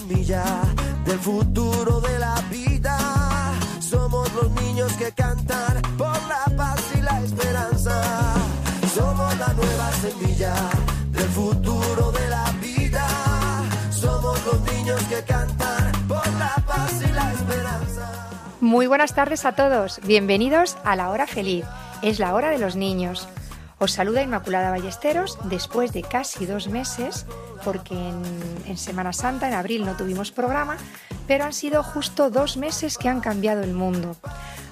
Semilla del futuro de la vida. Somos los niños que cantan por la paz y la esperanza. Somos la nueva semilla del futuro de la vida. Somos los niños que cantan por la paz y la esperanza. Muy buenas tardes a todos. Bienvenidos a la hora feliz. Es la hora de los niños. Os saluda Inmaculada Ballesteros después de casi dos meses, porque en, en Semana Santa, en abril, no tuvimos programa, pero han sido justo dos meses que han cambiado el mundo.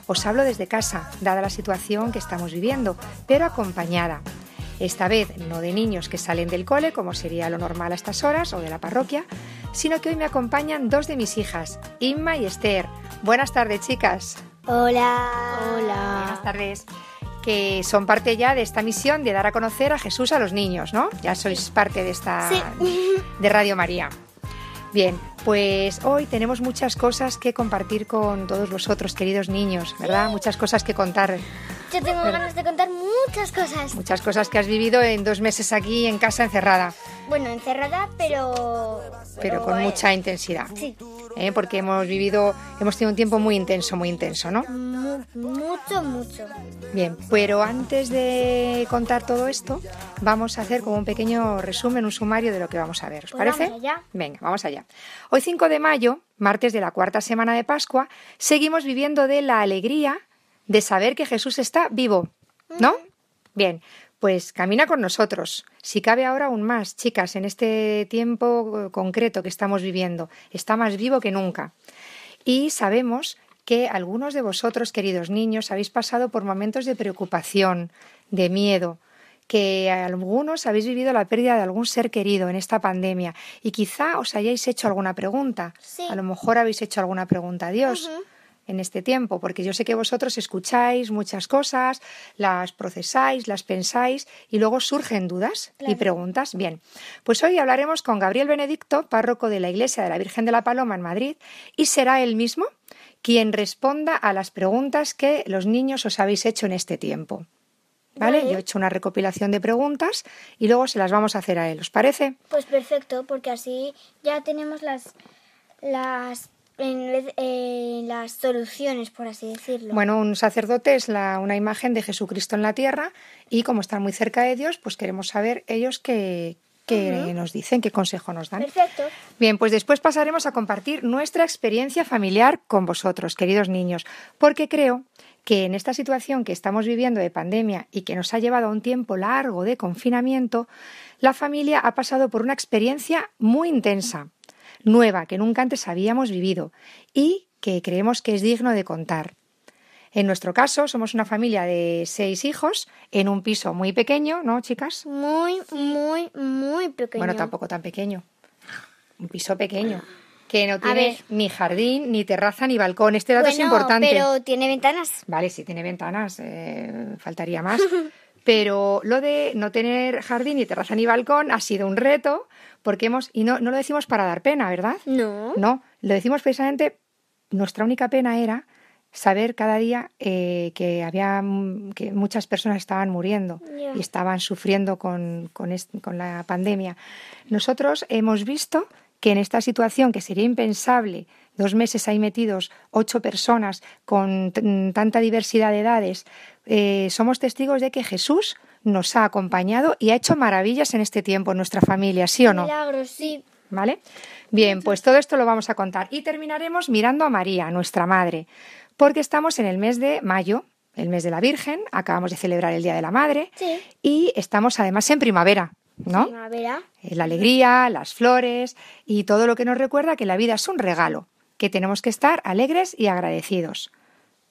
Os hablo desde casa, dada la situación que estamos viviendo, pero acompañada. Esta vez no de niños que salen del cole, como sería lo normal a estas horas, o de la parroquia, sino que hoy me acompañan dos de mis hijas, Inma y Esther. Buenas tardes, chicas. Hola. Buenas tardes. Que son parte ya de esta misión de dar a conocer a Jesús a los niños, ¿no? Ya sois parte de esta Sí. de Radio María. Bien, pues hoy tenemos muchas cosas que compartir con todos vosotros, queridos niños, ¿verdad? Muchas cosas que contar, Yo tengo ganas de contar muchas cosas. muchas cosas que has vivido en dos meses aquí en casa encerrada, Bueno, encerrada, pero. pero con eh, mucha intensidad. Sí. ¿eh? Porque hemos vivido, hemos tenido un tiempo muy intenso, muy intenso, ¿no? mu- mucho, mucho. Bien, pero antes de contar todo esto, vamos a hacer como un pequeño resumen, un sumario de lo que vamos a ver. ¿Os Pues parece? vamos allá. Venga, vamos allá. Hoy 5 de mayo, martes de la cuarta semana de Pascua, seguimos viviendo de la alegría de saber que Jesús está vivo, ¿no? Bien, pues camina con nosotros. Si cabe ahora aún más, chicas, en este tiempo eh, concreto que estamos viviendo, está más vivo que nunca. Y sabemos que algunos de vosotros, queridos niños, habéis pasado por momentos de preocupación, de miedo, que algunos habéis vivido la pérdida de algún ser querido en esta pandemia y quizá os hayáis hecho alguna pregunta. Sí. A lo mejor habéis hecho alguna pregunta a Dios. En este tiempo, porque yo sé que vosotros escucháis muchas cosas, las procesáis, las pensáis y luego surgen dudas y preguntas. Bien, pues hoy hablaremos con Gabriel Benedicto, párroco de la Iglesia de la Virgen de la Paloma en Madrid, y será él mismo quien responda a las preguntas que los niños os habéis hecho en este tiempo. ¿Vale? Vale. Yo he hecho una recopilación de preguntas y luego se las vamos a hacer a él. ¿Os parece? Pues perfecto, porque así ya tenemos las. las. en vez- eh, las soluciones, por así decirlo. Bueno, un sacerdote es la- una imagen de Jesucristo en la tierra y como están muy cerca de Dios, pues queremos saber ellos qué, qué nos dicen, qué consejo nos dan. Perfecto. Bien, pues después pasaremos a compartir nuestra experiencia familiar con vosotros, queridos niños, porque creo que en esta situación que estamos viviendo de pandemia y que nos ha llevado a un tiempo largo de confinamiento, la familia ha pasado por una experiencia muy intensa, nueva, que nunca antes habíamos vivido y que creemos que es digno de contar. En nuestro caso, somos una familia de seis hijos en un piso muy pequeño, ¿no, chicas? Muy, muy, muy pequeño. Bueno, tampoco tan pequeño. Un piso pequeño. Que no tiene ni jardín, ni terraza, ni balcón. Este dato es importante. Pero tiene ventanas. Vale, sí tiene ventanas, eh, faltaría más. Pero lo de no tener jardín, ni terraza, ni balcón ha sido un reto, porque hemos. Y no, no lo decimos para dar pena, ¿verdad? No. No, lo decimos precisamente. Nuestra única pena era saber cada día eh, que había que muchas personas estaban muriendo y estaban sufriendo con, con, la pandemia. Nosotros hemos visto que en esta situación que sería impensable, dos meses ahí metidos, ocho personas con tanta diversidad de edades, eh, somos testigos de que Jesús nos ha acompañado y ha hecho maravillas en este tiempo en nuestra familia, ¿sí o no? Milagros, sí. ¿Vale? Bien, pues todo esto lo vamos a contar. Y terminaremos mirando a María, nuestra madre, porque estamos en el mes de mayo, el mes de la Virgen, acabamos de celebrar el Día de la Madre Sí. y estamos además en primavera, ¿no? Primavera. La alegría, las flores y todo lo que nos recuerda que la vida es un regalo, que tenemos que estar alegres y agradecidos.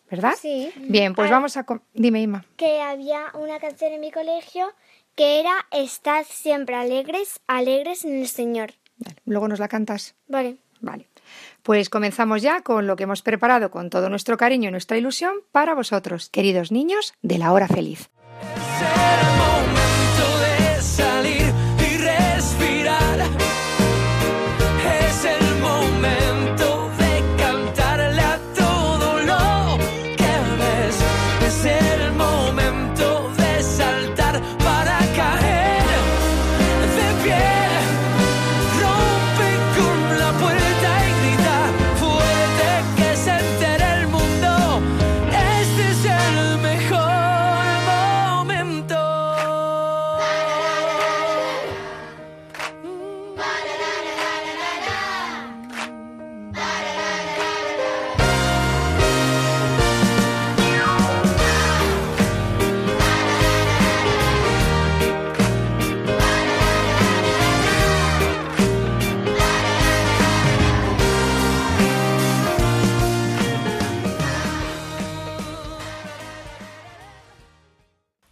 ¿Verdad? Sí. Bien, pues vamos a... Dime, Inma. Que había una canción en mi colegio que era Estad siempre alegres, alegres en el Señor. Vale, Luego nos la cantas. Vale. Vale. Pues comenzamos ya con lo que hemos preparado con todo nuestro cariño y nuestra ilusión para vosotros, queridos niños de la hora feliz.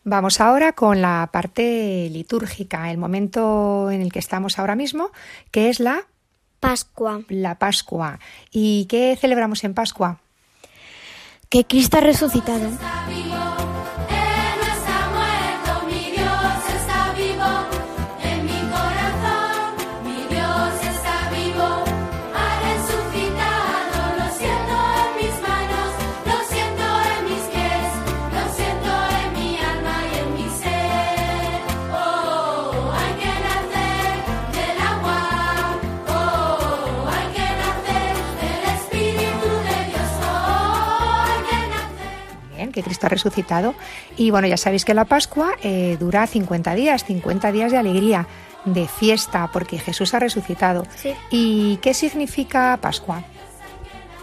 Vamos ahora con la parte litúrgica, el momento en el que estamos ahora mismo, que es la, Pascua. la Pascua. ¿Y qué celebramos en Pascua? Que Cristo ha resucitado. Resucitado. Y bueno, ya sabéis que la Pascua eh, dura 50 días, 50 días de alegría, de fiesta, porque Jesús ha resucitado. Sí. ¿Y qué significa Pascua?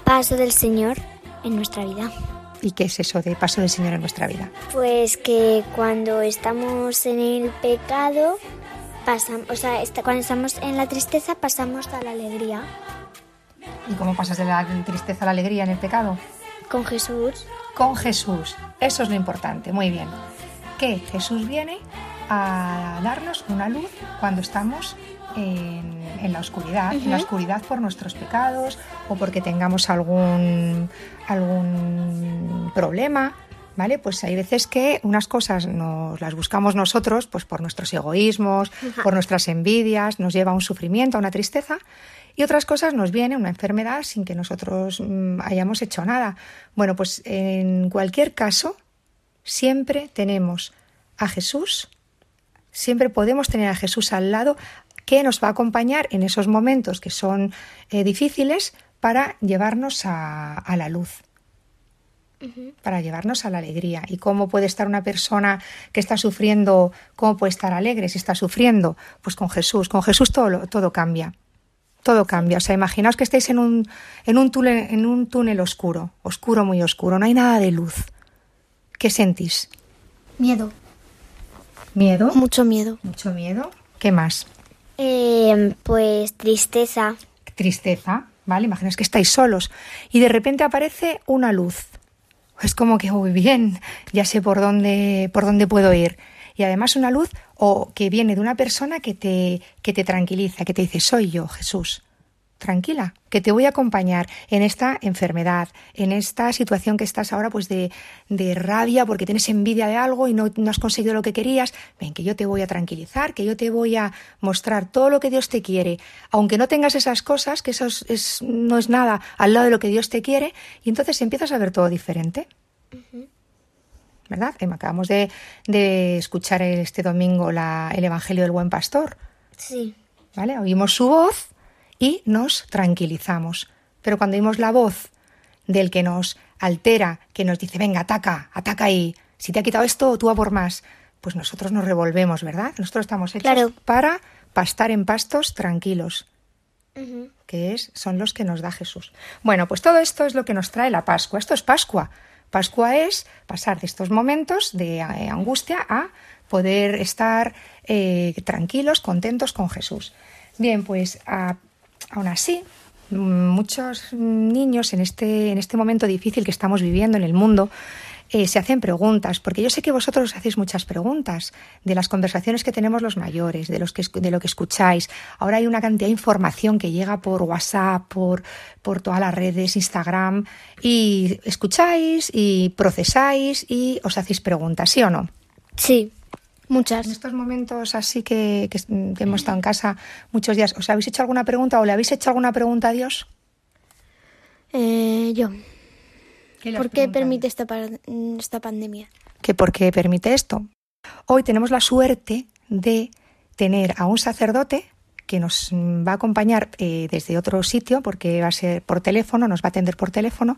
Paso del Señor en nuestra vida. ¿Y qué es eso de paso del Señor en nuestra vida? Pues que cuando estamos en el pecado, pasamos, o sea, cuando estamos en la tristeza pasamos a la alegría ¿Y cómo pasas de la tristeza a la alegría en el pecado? con Jesús. Con Jesús. Eso es lo importante. Muy bien. Que Jesús viene a darnos una luz cuando estamos en, en la oscuridad, en la oscuridad por nuestros pecados o porque tengamos algún, algún problema. ¿Vale? Pues hay veces que unas cosas nos las buscamos nosotros, pues por nuestros egoísmos, por nuestras envidias, nos lleva a un sufrimiento, a una tristeza, y otras cosas nos viene una enfermedad sin que nosotros mm, hayamos hecho nada. Bueno, pues en cualquier caso, siempre tenemos a Jesús, siempre podemos tener a Jesús al lado que nos va a acompañar en esos momentos que son eh, difíciles para llevarnos a, a la luz para llevarnos a la alegría. ¿Y cómo puede estar una persona que está sufriendo, cómo puede estar alegre si está sufriendo? Pues con Jesús, con Jesús todo, todo cambia. Todo cambia. O sea, imaginaos que estáis en un, en, un túnel, en un túnel oscuro, oscuro, muy oscuro, no hay nada de luz. ¿Qué sentís? Miedo. ¿Miedo? Mucho miedo. ¿Mucho miedo? ¿Qué más? Eh, pues tristeza. Tristeza, ¿vale? Imaginaos que estáis solos y de repente aparece una luz. Es como que, uy, bien, ya sé por dónde, por dónde puedo ir. Y además una luz o que viene de una persona que te, que te tranquiliza, que te dice, soy yo, Jesús. Tranquila, que te voy a acompañar en esta enfermedad, en esta situación que estás ahora, pues de, de rabia porque tienes envidia de algo y no, no has conseguido lo que querías. Ven, que yo te voy a tranquilizar, que yo te voy a mostrar todo lo que Dios te quiere, aunque no tengas esas cosas, que eso es- no es nada al lado de lo que Dios te quiere, y entonces empiezas a ver todo diferente. ¿Verdad? Acabamos de, de escuchar este domingo la- el Evangelio del Buen Pastor. Sí. ¿Vale? Oímos su voz y nos tranquilizamos. Pero cuando oímos la voz del que nos altera, que nos dice, venga, ataca, ataca ahí, si te ha quitado esto, tú a por más, pues nosotros nos revolvemos, ¿verdad? Nosotros estamos hechos Claro. para pastar en pastos tranquilos. que es, son los que nos da Jesús. Bueno, pues todo esto es lo que nos trae la Pascua. Esto es Pascua. Pascua es pasar de estos momentos de eh, angustia a poder estar eh, tranquilos, contentos con Jesús. Bien, pues aún así, mm, muchos niños en este, en este momento difícil que estamos viviendo en el mundo eh, se hacen preguntas, porque yo sé que vosotros hacéis muchas preguntas de las conversaciones que tenemos los mayores, de, los que, de lo que escucháis. Ahora hay una cantidad de información que llega por WhatsApp, por, por todas las redes, Instagram, y escucháis y procesáis y os hacéis preguntas, ¿sí o no? Sí, En muchas. estos momentos así que, que, que hemos estado en casa muchos días, ¿os habéis hecho alguna pregunta o le habéis hecho alguna pregunta a Dios? Eh, yo. ¿Qué le has ¿Por qué permite esta, par- esta pandemia? que por qué permite esto. Hoy tenemos la suerte de tener a un sacerdote que nos mm, va a acompañar eh, desde otro sitio, porque va a ser por teléfono, nos va a atender por teléfono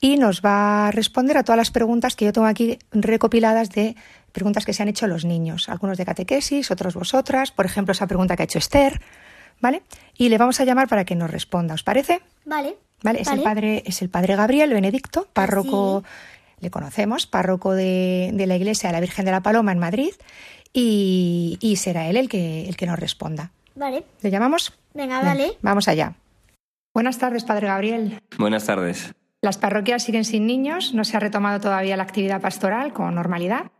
y nos va a responder a todas las preguntas que yo tengo aquí recopiladas de preguntas que se han hecho los niños, algunos de catequesis, otros vosotras, por ejemplo, esa pregunta que ha hecho Esther, ¿vale? Y le vamos a llamar para que nos responda, ¿os parece? Vale. ¿Vale? Es, El padre, es el padre Gabriel Benedicto, párroco, le conocemos, párroco de, de la Iglesia de la Virgen de la Paloma en Madrid, y, y será él el que, el que nos responda. Vale. ¿Le llamamos? Venga, Venga, vale. Vamos allá. Buenas tardes, padre Gabriel. Buenas tardes. Las parroquias siguen sin niños, no se ha retomado todavía la actividad pastoral con normalidad,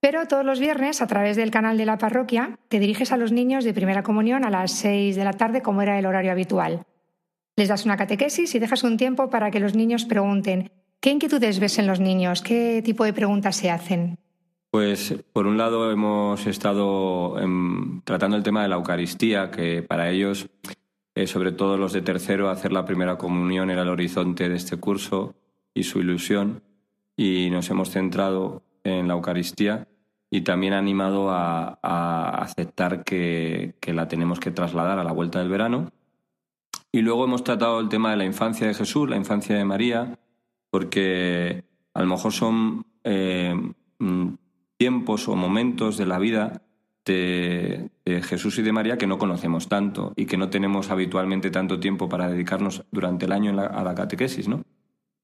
pero todos los viernes, a través del canal de la parroquia, te diriges a los niños de primera comunión a las 6 de la tarde, como era el horario habitual. Les das una catequesis y dejas un tiempo para que los niños pregunten qué inquietudes ves en los niños, qué tipo de preguntas se hacen. Pues por un lado hemos estado tratando el tema de la Eucaristía, que para ellos, eh, sobre todo los de tercero, hacer la primera comunión era el horizonte de este curso y su ilusión, y nos hemos centrado en la Eucaristía y también animado a, aceptar que la tenemos que trasladar a la vuelta del verano. Y luego hemos tratado el tema de la infancia de Jesús, la infancia de María, porque a lo mejor son eh, mm, tiempos o momentos de la vida de, Jesús y de María que no conocemos tanto y que no tenemos habitualmente tanto tiempo para dedicarnos durante el año a la catequesis, ¿no?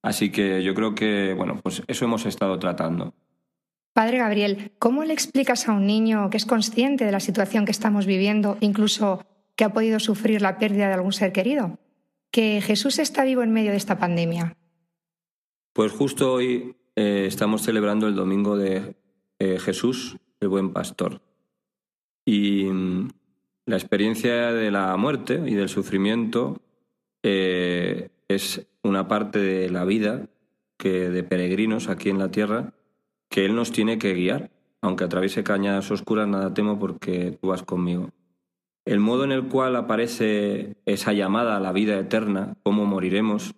Así que yo creo que, bueno, pues eso hemos estado tratando. Padre Gabriel, ¿cómo le explicas a un niño que es consciente de la situación que estamos viviendo, incluso que ha podido sufrir la pérdida de algún ser querido, que Jesús está vivo en medio de esta pandemia? Pues justo hoy eh, estamos celebrando el domingo de eh, Jesús, el buen pastor. Y mm, la experiencia de la muerte y del sufrimiento eh, es una parte de la vida que de peregrinos aquí en la tierra que Él nos tiene que guiar. Aunque atraviese cañadas oscuras, nada temo porque tú vas conmigo. El modo en el cual aparece esa llamada a la vida eterna, cómo moriremos,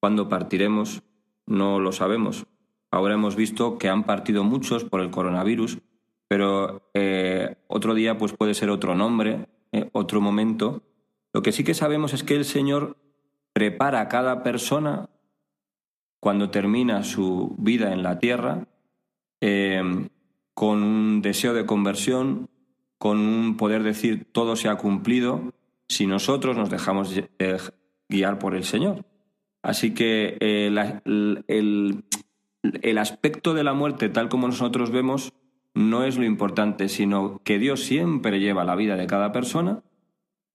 cuándo partiremos, no lo sabemos. Ahora hemos visto que han partido muchos por el coronavirus, pero eh, otro día pues puede ser otro nombre, eh, otro momento. Lo que sí que sabemos es que el Señor prepara a cada persona cuando termina su vida en la tierra eh, con un deseo de conversión, con un poder decir todo se ha cumplido si nosotros nos dejamos eh, guiar por el Señor. Así que eh, el- el aspecto de la muerte tal como nosotros vemos no es lo importante, sino que Dios siempre lleva la vida de cada persona,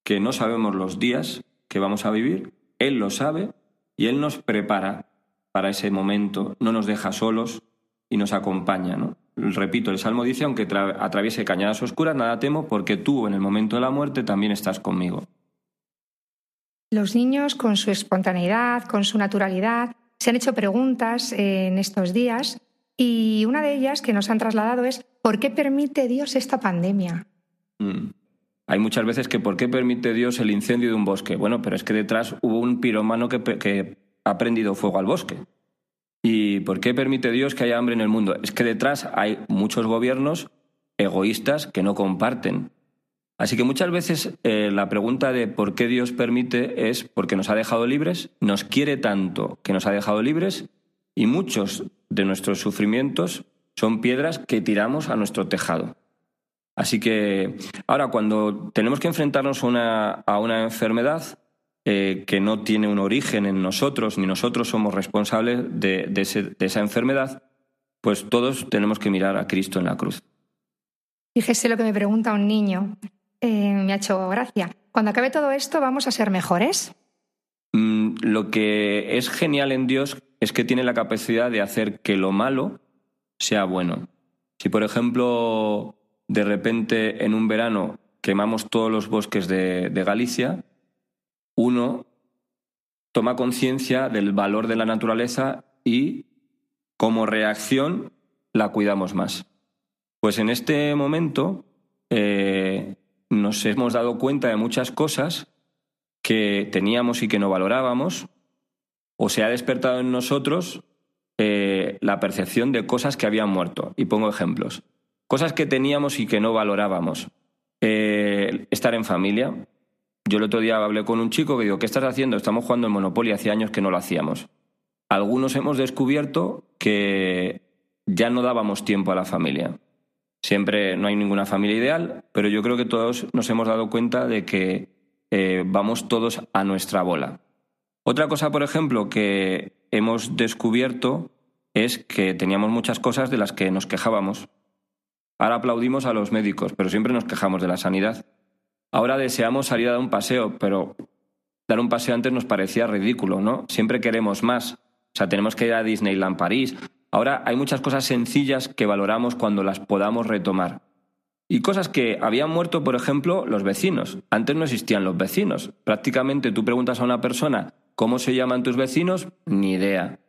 que no sabemos los días que vamos a vivir, Él lo sabe y Él nos prepara para ese momento, no nos deja solos y nos acompaña. ¿no? Repito, el Salmo dice, aunque tra- atraviese cañadas oscuras, nada temo, porque tú en el momento de la muerte también estás conmigo. Los niños, con su espontaneidad, con su naturalidad, se han hecho preguntas en estos días y una de ellas que nos han trasladado es ¿por qué permite Dios esta pandemia? Mm. Hay muchas veces que ¿por qué permite Dios el incendio de un bosque? Bueno, pero es que detrás hubo un piromano que, que ha prendido fuego al bosque. ¿Y por qué permite Dios que haya hambre en el mundo? Es que detrás hay muchos gobiernos egoístas que no comparten. Así que muchas veces eh, la pregunta de por qué Dios permite es porque nos ha dejado libres, nos quiere tanto que nos ha dejado libres y muchos de nuestros sufrimientos son piedras que tiramos a nuestro tejado. Así que ahora cuando tenemos que enfrentarnos una, a una enfermedad, eh, que no tiene un origen en nosotros, ni nosotros somos responsables de, de ese- de esa enfermedad, pues todos tenemos que mirar a Cristo en la cruz. Fíjese lo que me pregunta un niño. Eh, me ha hecho gracia. Cuando acabe todo esto, ¿vamos a ser mejores? Mm, Lo que es genial en Dios es que tiene la capacidad de hacer que lo malo sea bueno. Si, por ejemplo, de repente en un verano quemamos todos los bosques de, de Galicia, uno toma conciencia del valor de la naturaleza y, como reacción, la cuidamos más. Pues en este momento eh, nos hemos dado cuenta de muchas cosas que teníamos y que no valorábamos, o se ha despertado en nosotros eh, la percepción de cosas que habían muerto. Y pongo ejemplos. Cosas que teníamos y que no valorábamos. Eh, estar en familia. Yo el otro día hablé con un chico que digo, ¿qué estás haciendo? Estamos jugando en Monopoly, hace años que no lo hacíamos. Algunos hemos descubierto que ya no dábamos tiempo a la familia. Siempre no hay ninguna familia ideal, pero yo creo que todos nos hemos dado cuenta de que eh, vamos todos a nuestra bola. Otra cosa, por ejemplo, que hemos descubierto es que teníamos muchas cosas de las que nos quejábamos. Ahora aplaudimos a los médicos, pero siempre nos quejamos de la sanidad. Ahora deseamos salir a dar un paseo, pero dar un paseo antes nos parecía ridículo, ¿no? Siempre queremos más. O sea, tenemos que ir a Disneyland París. Ahora hay muchas cosas sencillas que valoramos cuando las podamos retomar. Y cosas que habían muerto, por ejemplo, los vecinos. Antes no existían los vecinos. Prácticamente tú preguntas a una persona cómo se llaman tus vecinos, ni idea.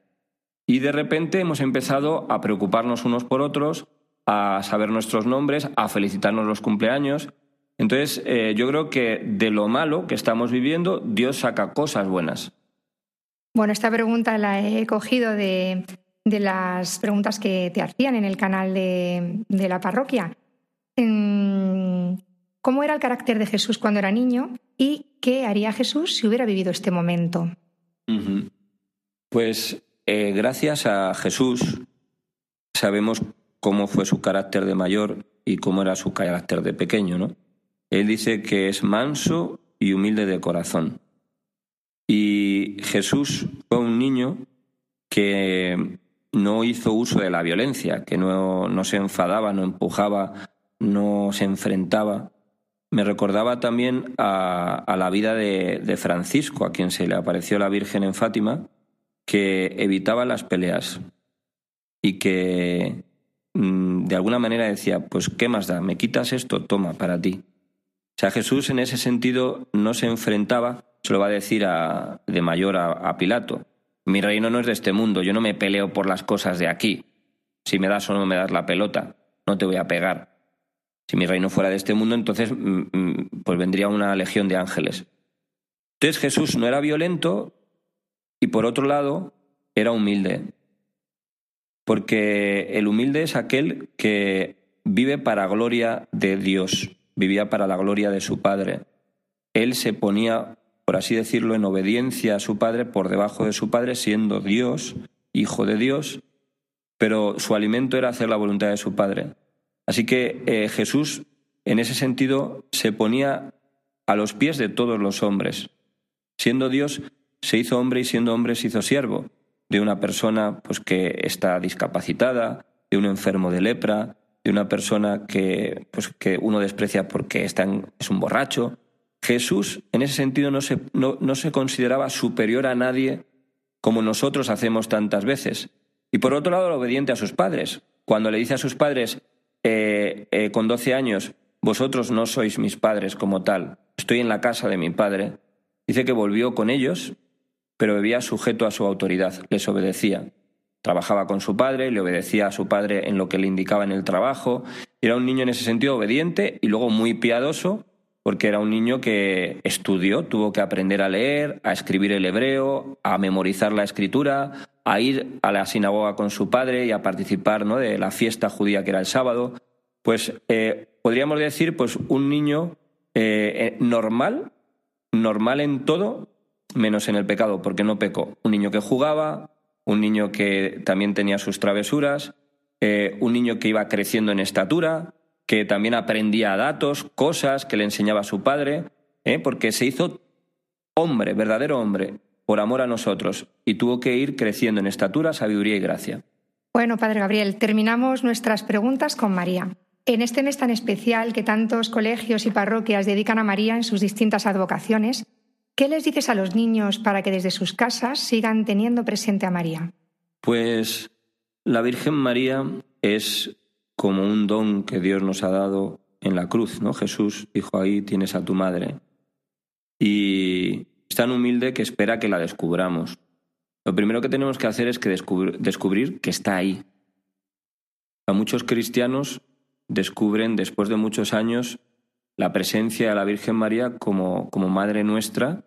Y de repente hemos empezado a preocuparnos unos por otros, a saber nuestros nombres, a felicitarnos los cumpleaños. Entonces, eh, yo creo que de lo malo que estamos viviendo, Dios saca cosas buenas. Bueno, esta pregunta la he cogido de, de las preguntas que te hacían en el canal de, de la parroquia. ¿Cómo era el carácter de Jesús cuando era niño y qué haría Jesús si hubiera vivido este momento? Pues eh, gracias a Jesús sabemos cómo fue su carácter de mayor y cómo era su carácter de pequeño, ¿no? Él dice que es manso y humilde de corazón. Y Jesús fue un niño que no hizo uso de la violencia, que no, no se enfadaba, no empujaba, no se enfrentaba. Me recordaba también a, a la vida de, de Francisco, a quien se le apareció la Virgen en Fátima, que evitaba las peleas y que mm, de alguna manera decía, pues ¿qué más da? ¿Me quitas esto? Toma, para ti. Sea, Jesús en ese sentido no se enfrentaba, se lo va a decir a- de mayor a, a Pilato. Mi reino no es de este mundo, yo no me peleo por las cosas de aquí. Si me das o no me das la pelota, no te voy a pegar. Si mi reino fuera de este mundo, entonces mm, mm, pues vendría una legión de ángeles. Entonces Jesús no era violento y por otro lado era humilde. Porque el humilde es aquel que vive para gloria de Dios, vivía para la gloria de su Padre. Él se ponía, por así decirlo, en obediencia a su Padre por debajo de su Padre, siendo Dios, hijo de Dios, pero su alimento era hacer la voluntad de su Padre. Así que eh, Jesús, en ese sentido, se ponía a los pies de todos los hombres. Siendo Dios, se hizo hombre y siendo hombre se hizo siervo de una persona pues, que está discapacitada, de un enfermo de lepra, de una persona que, pues, que uno desprecia porque está es un borracho. Jesús, en ese sentido, no se, no, no se consideraba superior a nadie como nosotros hacemos tantas veces. Y por otro lado, obediente a sus padres. Cuando le dice a sus padres, eh, eh, con 12 años, vosotros no sois mis padres como tal, estoy en la casa de mi padre, dice que volvió con ellos, pero vivía sujeto a su autoridad, les obedecía. Trabajaba con su padre, le obedecía a su padre en lo que le indicaba en el trabajo. Era un niño en ese sentido obediente y luego muy piadoso, porque era un niño que estudió, tuvo que aprender a leer, a escribir el hebreo, a memorizar la escritura, a ir a la sinagoga con su padre y a participar ¿no? de la fiesta judía que era el sábado. Pues eh, podríamos decir, pues un niño eh, eh, normal, normal en todo, menos en el pecado, porque no pecó. Un niño que jugaba, un niño que también tenía sus travesuras, eh, un niño que iba creciendo en estatura, que también aprendía datos, cosas que le enseñaba su padre, ¿eh? porque se hizo hombre, verdadero hombre, por amor a nosotros, y tuvo que ir creciendo en estatura, sabiduría y gracia. Bueno, Padre Gabriel, terminamos nuestras preguntas con María. En este mes tan especial que tantos colegios y parroquias dedican a María en sus distintas advocaciones, ¿qué les dices a los niños para que desde sus casas sigan teniendo presente a María? Pues la Virgen María es como un don que Dios nos ha dado en la cruz, ¿no? Jesús dijo ahí tienes a tu madre. Y es tan humilde que espera que la descubramos. Lo primero que tenemos que hacer es que descubrir, que está ahí. A muchos cristianos descubren después de muchos años la presencia de la Virgen María como, como Madre nuestra,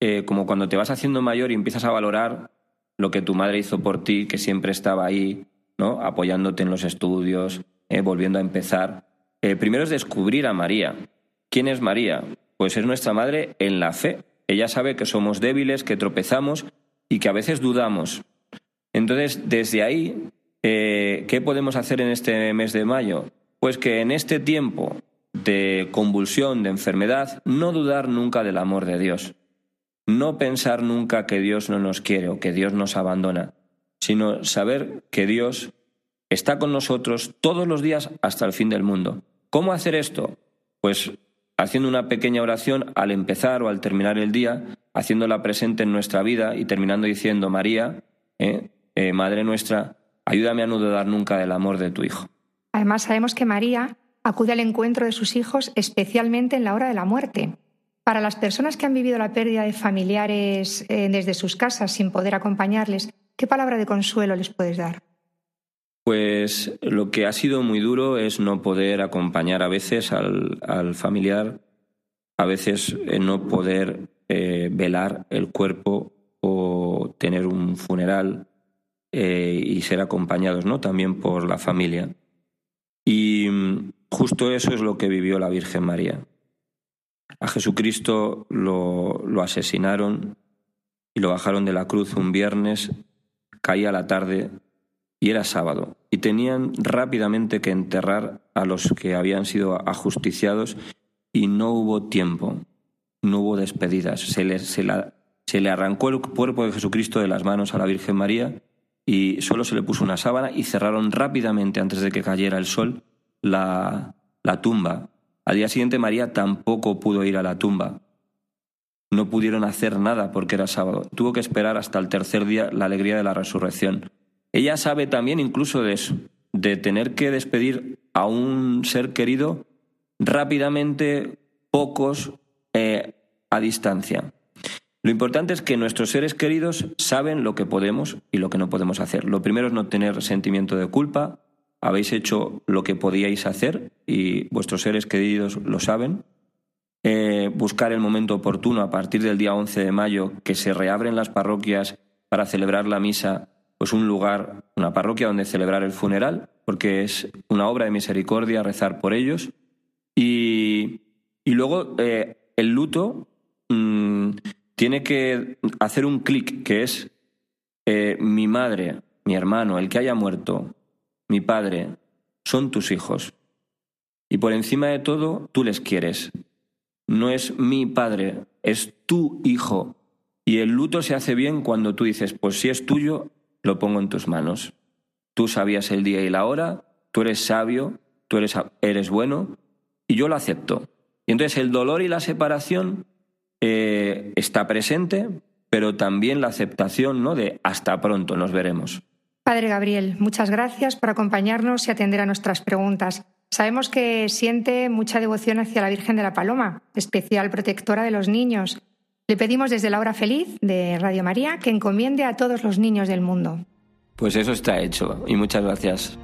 eh, como cuando te vas haciendo mayor y empiezas a valorar lo que tu madre hizo por ti, que siempre estaba ahí, ¿no? apoyándote en los estudios, eh, volviendo a empezar. Eh, primero es descubrir a María. ¿Quién es María? Pues es nuestra madre en la fe. Ella sabe que somos débiles, que tropezamos y que a veces dudamos. Entonces, desde ahí, ¿qué podemos hacer en este mes de mayo? Pues que en este tiempo de convulsión, de enfermedad, no dudar nunca del amor de Dios. No pensar nunca que Dios no nos quiere o que Dios nos abandona, sino saber que Dios está con nosotros todos los días hasta el fin del mundo. ¿Cómo hacer esto? Pues haciendo una pequeña oración al empezar o al terminar el día, haciéndola presente en nuestra vida y terminando diciendo, María, eh, eh, Madre nuestra, ayúdame a no dudar nunca del amor de tu Hijo. Además, sabemos que María acude al encuentro de sus hijos especialmente en la hora de la muerte. Para las personas que han vivido la pérdida de familiares eh, desde sus casas sin poder acompañarles, ¿qué palabra de consuelo les puedes dar? Pues lo que ha sido muy duro es no poder acompañar a veces al, familiar, a veces eh, no poder eh, velar el cuerpo o tener un funeral y ser acompañados ¿no? también por la familia. Y mm, justo eso es lo que vivió la Virgen María. A Jesucristo lo, asesinaron y lo bajaron de la cruz un viernes, caía la tarde y era sábado. Y tenían rápidamente que enterrar a los que habían sido ajusticiados y no hubo tiempo, no hubo despedidas. Se le, se le arrancó el cuerpo de Jesucristo de las manos a la Virgen María y solo se le puso una sábana y cerraron rápidamente antes de que cayera el sol la, la tumba. Al día siguiente María tampoco pudo ir a la tumba. No pudieron hacer nada porque era sábado. Tuvo que esperar hasta el tercer día la alegría de la resurrección. Ella sabe también incluso de eso, de tener que despedir a un ser querido rápidamente, pocos, eh, a distancia. Lo importante es que nuestros seres queridos saben lo que podemos y lo que no podemos hacer. Lo primero es no tener sentimiento de culpa. Habéis hecho lo que podíais hacer y vuestros seres queridos lo saben. Eh, buscar el momento oportuno a partir del día 11 de mayo, que se reabren las parroquias para celebrar la misa, pues un lugar, una parroquia donde celebrar el funeral, porque es una obra de misericordia rezar por ellos. Y, luego eh, el luto. Mm, tiene que hacer un clic que es eh, mi madre, mi hermano, el que haya muerto, mi padre, son tus hijos. Y por encima de todo, tú les quieres. No es mi padre, es tu hijo. Y el luto se hace bien cuando tú dices, pues si es tuyo, lo pongo en tus manos. Tú sabías el día y la hora, tú eres sabio, tú eres, bueno, y yo lo acepto. Y entonces el dolor y la separación eh, está presente, pero también la aceptación ¿no? de hasta pronto, nos veremos. Padre Gabriel, muchas gracias por acompañarnos y atender a nuestras preguntas. Sabemos que siente mucha devoción hacia la Virgen de la Paloma, especial protectora de los niños. Le pedimos desde la hora feliz de Radio María que encomiende a todos los niños del mundo. Pues eso está hecho y muchas gracias.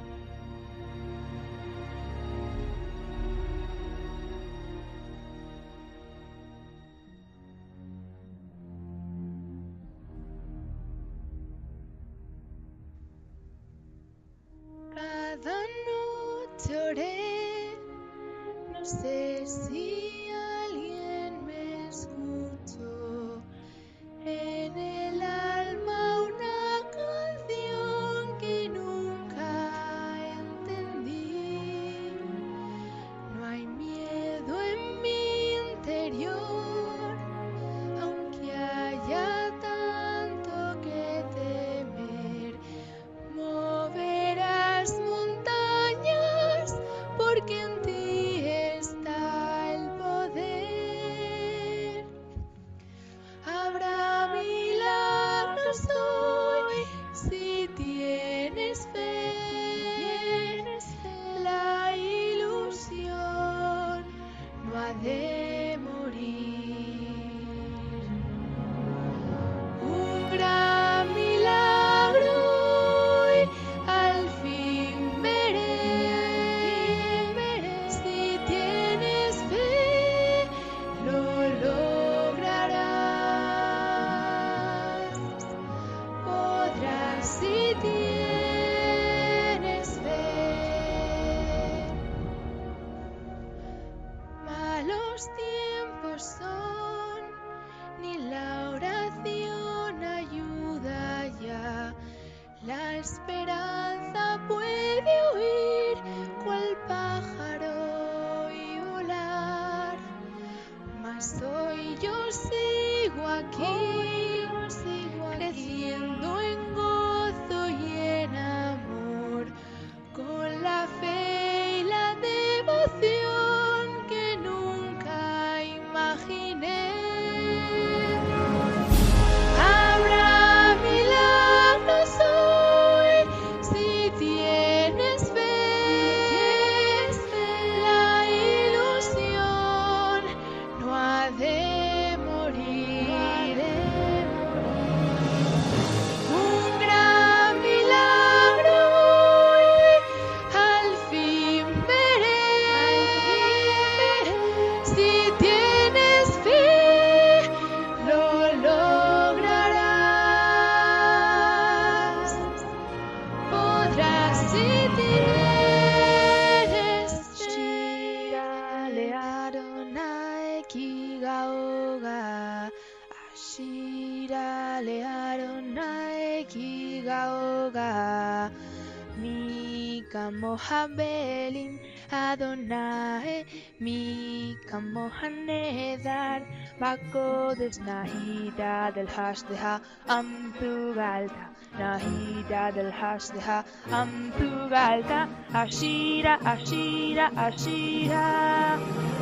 Mika Mohabelim Adonai Mika Mohanedar Bakodes Nahida del Hasdeha Amtugalta Nahida del Hasdeha Amtugalta Ashira Ashira Ashira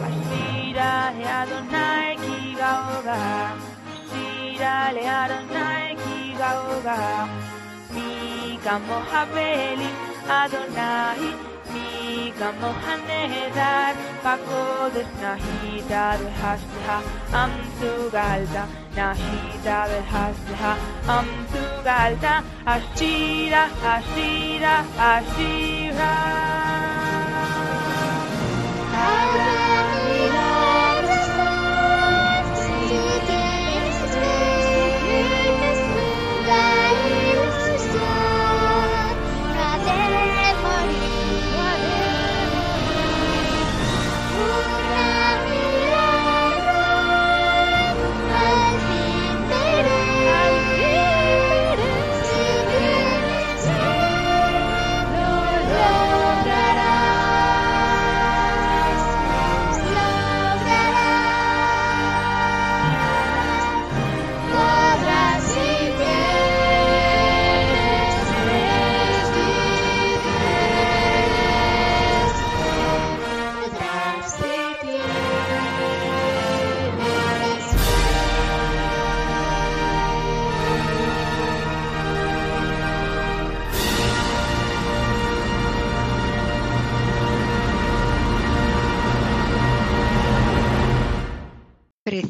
Ashira le Adonai Kigaoga Ashira le Adonai Kigaoga Mika Mohabelim Adonai Mika Mohanedar Bakodes Nahida del Hasdeha Amtugalta Nahida del Hasdeha Amtugalta Ashira Ashira Ashira. Podrás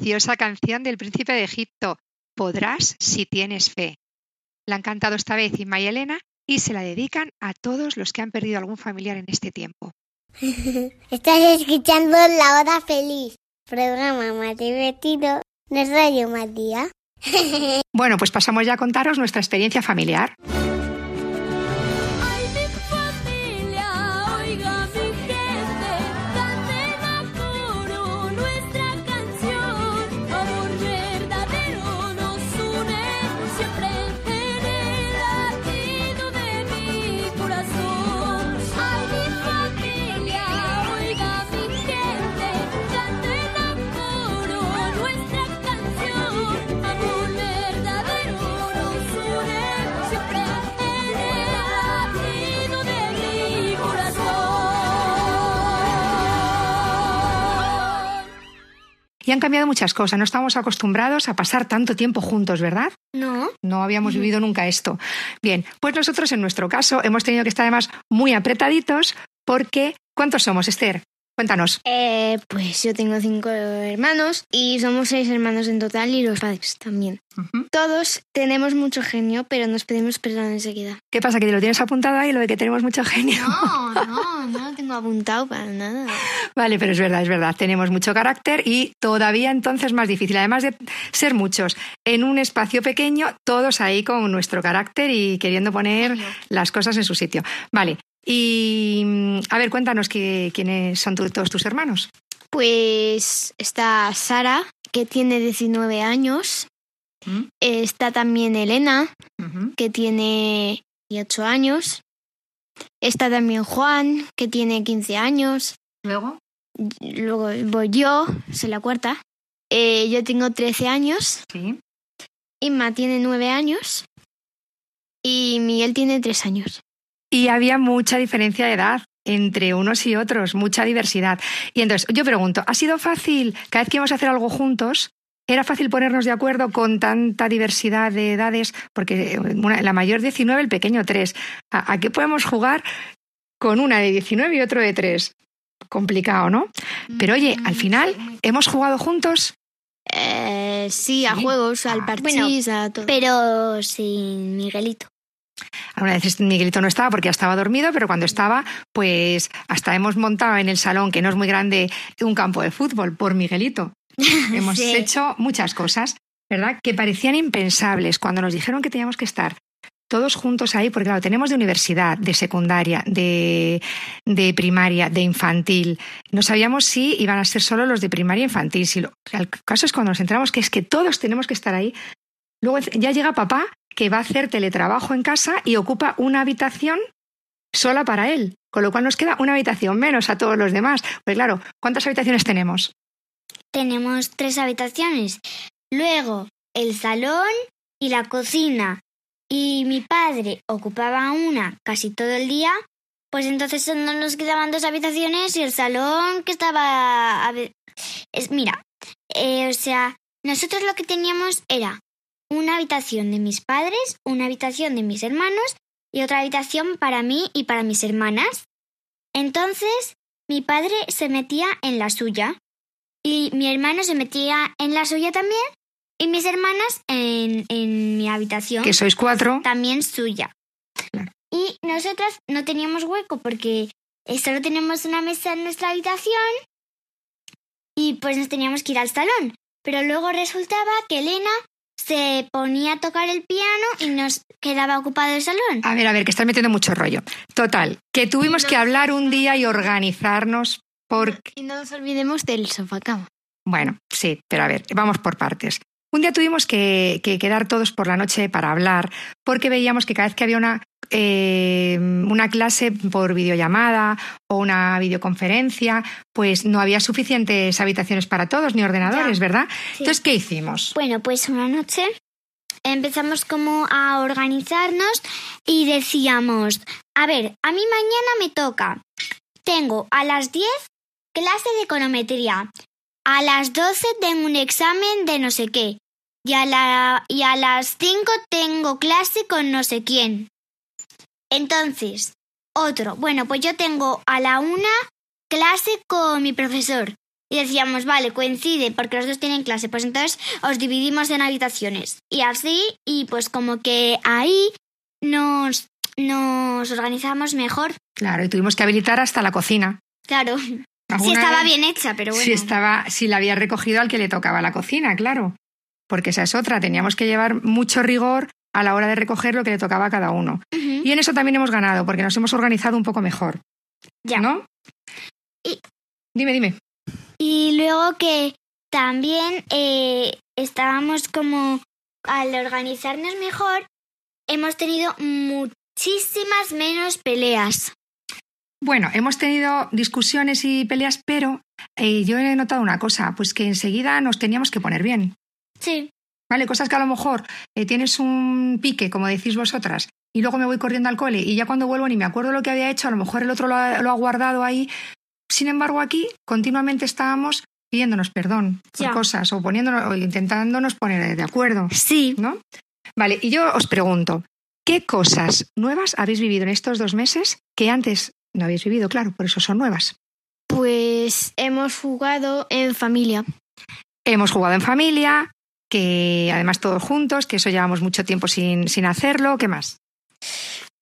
Preciosa canción del príncipe de Egipto. Podrás si tienes fe. La han cantado esta vez Inma y Elena y se la dedican a todos los que han perdido algún familiar en este tiempo. Estás escuchando La Hora Feliz, programa más divertido de Radio Matías. Bueno, pues pasamos ya a contaros nuestra experiencia familiar. Y han cambiado muchas cosas. No estamos acostumbrados a pasar tanto tiempo juntos, ¿verdad? No, No habíamos vivido nunca esto. Bien, pues nosotros en nuestro caso hemos tenido que estar además muy apretaditos porque ¿cuántos somos, Esther? Cuéntanos. Eh, pues yo tengo cinco hermanos y somos seis hermanos en total y los padres también. Todos tenemos mucho genio, pero nos pedimos perdón enseguida. ¿Qué pasa? ¿Que te lo tienes apuntado ahí lo de que tenemos mucho genio? No, no, no lo tengo apuntado para nada. Vale, pero es verdad, es verdad. Tenemos mucho carácter y todavía entonces más difícil. Además de ser muchos en un espacio pequeño, todos ahí con nuestro carácter y queriendo poner las cosas en su sitio. Vale. Y mm, a ver, cuéntanos que- quiénes son tu- todos tus hermanos. Pues está Sara, que tiene 19 años. ¿Mm? Está también Elena, que tiene 18 años. Está también Juan, que tiene 15 años. Luego, Luego voy yo, soy la cuarta. Eh, yo tengo 13 años. sí. Inma tiene 9 años. Y Miguel tiene 3 años. Y había mucha diferencia de edad entre unos y otros, mucha diversidad. Y entonces, yo pregunto, ¿ha sido fácil, cada vez que íbamos a hacer algo juntos, era fácil ponernos de acuerdo con tanta diversidad de edades? Porque una- la mayor 19, el pequeño 3. ¿A, a qué podemos jugar con una de 19 y otro de 3? Complicado, ¿no? Pero oye, al final, ¿hemos jugado juntos? Eh, sí, a Sí. juegos, al Ah, parchís, a todo. Pero sin Miguelito. Alguna vez Miguelito no estaba porque ya estaba dormido, pero cuando estaba, pues hasta hemos montado en el salón, que no es muy grande, un campo de fútbol por Miguelito. Hemos Sí. hecho muchas cosas, ¿verdad? Que parecían impensables cuando nos dijeron que teníamos que estar todos juntos ahí, porque claro, tenemos de universidad, de secundaria, de, de primaria, de infantil. No sabíamos si iban a ser solo los de primaria e infantil. Si lo- el caso es cuando nos enteramos que es que todos tenemos que estar ahí. Luego ya llega papá que va a hacer teletrabajo en casa y ocupa una habitación sola para él, con lo cual nos queda una habitación menos a todos los demás. Pues claro, ¿cuántas habitaciones tenemos? Tenemos tres habitaciones. Luego el salón y la cocina. Y mi padre ocupaba una casi todo el día. Pues entonces no nos quedaban dos habitaciones y el salón que estaba... Es, mira, eh, o sea, nosotros lo que teníamos era una habitación de mis padres, una habitación de mis hermanos y otra habitación para mí y para mis hermanas. Entonces, mi padre se metía en la suya y mi hermano se metía en la suya también y mis hermanas en, en mi habitación Que sois cuatro. también suya. Claro. Y nosotras no teníamos hueco porque eh, solo tenemos una mesa en nuestra habitación y pues nos teníamos que ir al salón. Pero luego resultaba que Elena se ponía a tocar el piano y nos quedaba ocupado el salón. A ver, a ver, que estás metiendo mucho rollo. Total, que tuvimos que hablar un día y organizarnos porque... Y no nos olvidemos del sofá cama. Bueno, sí, pero a ver, vamos por partes. Un día tuvimos que, que quedar todos por la noche para hablar porque veíamos que cada vez que había una, eh, una clase por videollamada o una videoconferencia, pues no había suficientes habitaciones para todos ni ordenadores, Ya. ¿verdad? Sí. Entonces, ¿qué hicimos? Bueno, pues una noche empezamos como a organizarnos y decíamos, a ver, a mí mañana me toca. Tengo a las 10 clase de econometría, a las 12 tengo un examen de no sé qué y a, la, y a las 5 tengo clase con no sé quién. Entonces, otro, bueno, pues yo tengo a la una clase con mi profesor. Y decíamos, vale, coincide porque los dos tienen clase, pues entonces os dividimos en habitaciones. Y así, y pues como que ahí nos, nos organizamos mejor. Claro, y tuvimos que habilitar hasta la cocina. Claro, si Alguna estaba vez- bien hecha, pero bueno. Si estaba, si la había recogido al que le tocaba la cocina, claro. Porque esa es otra, teníamos que llevar mucho rigor a la hora de recoger lo que le tocaba a cada uno. Y en eso también hemos ganado, porque nos hemos organizado un poco mejor. Ya. ¿No? Y- Dime, dime. Y luego que también eh, estábamos como al organizarnos mejor, hemos tenido muchísimas menos peleas. Bueno, hemos tenido discusiones y peleas, pero eh, yo he notado una cosa, pues que enseguida nos teníamos que poner bien. Sí. ¿Vale? Cosas que a lo mejor eh, tienes un pique, como decís vosotras, y luego me voy corriendo al cole y ya cuando vuelvo ni me acuerdo lo que había hecho, a lo mejor el otro lo ha, lo ha guardado ahí. Sin embargo, aquí continuamente estábamos pidiéndonos perdón por Ya. cosas o poniéndonos o intentándonos poner de acuerdo, Sí. ¿no? Vale, y yo os pregunto, ¿qué cosas nuevas habéis vivido en estos dos meses que antes no habéis vivido? Claro, por eso son nuevas. Pues hemos jugado en familia. Hemos jugado en familia, que además todos juntos, que eso llevamos mucho tiempo sin, sin hacerlo. ¿Qué más?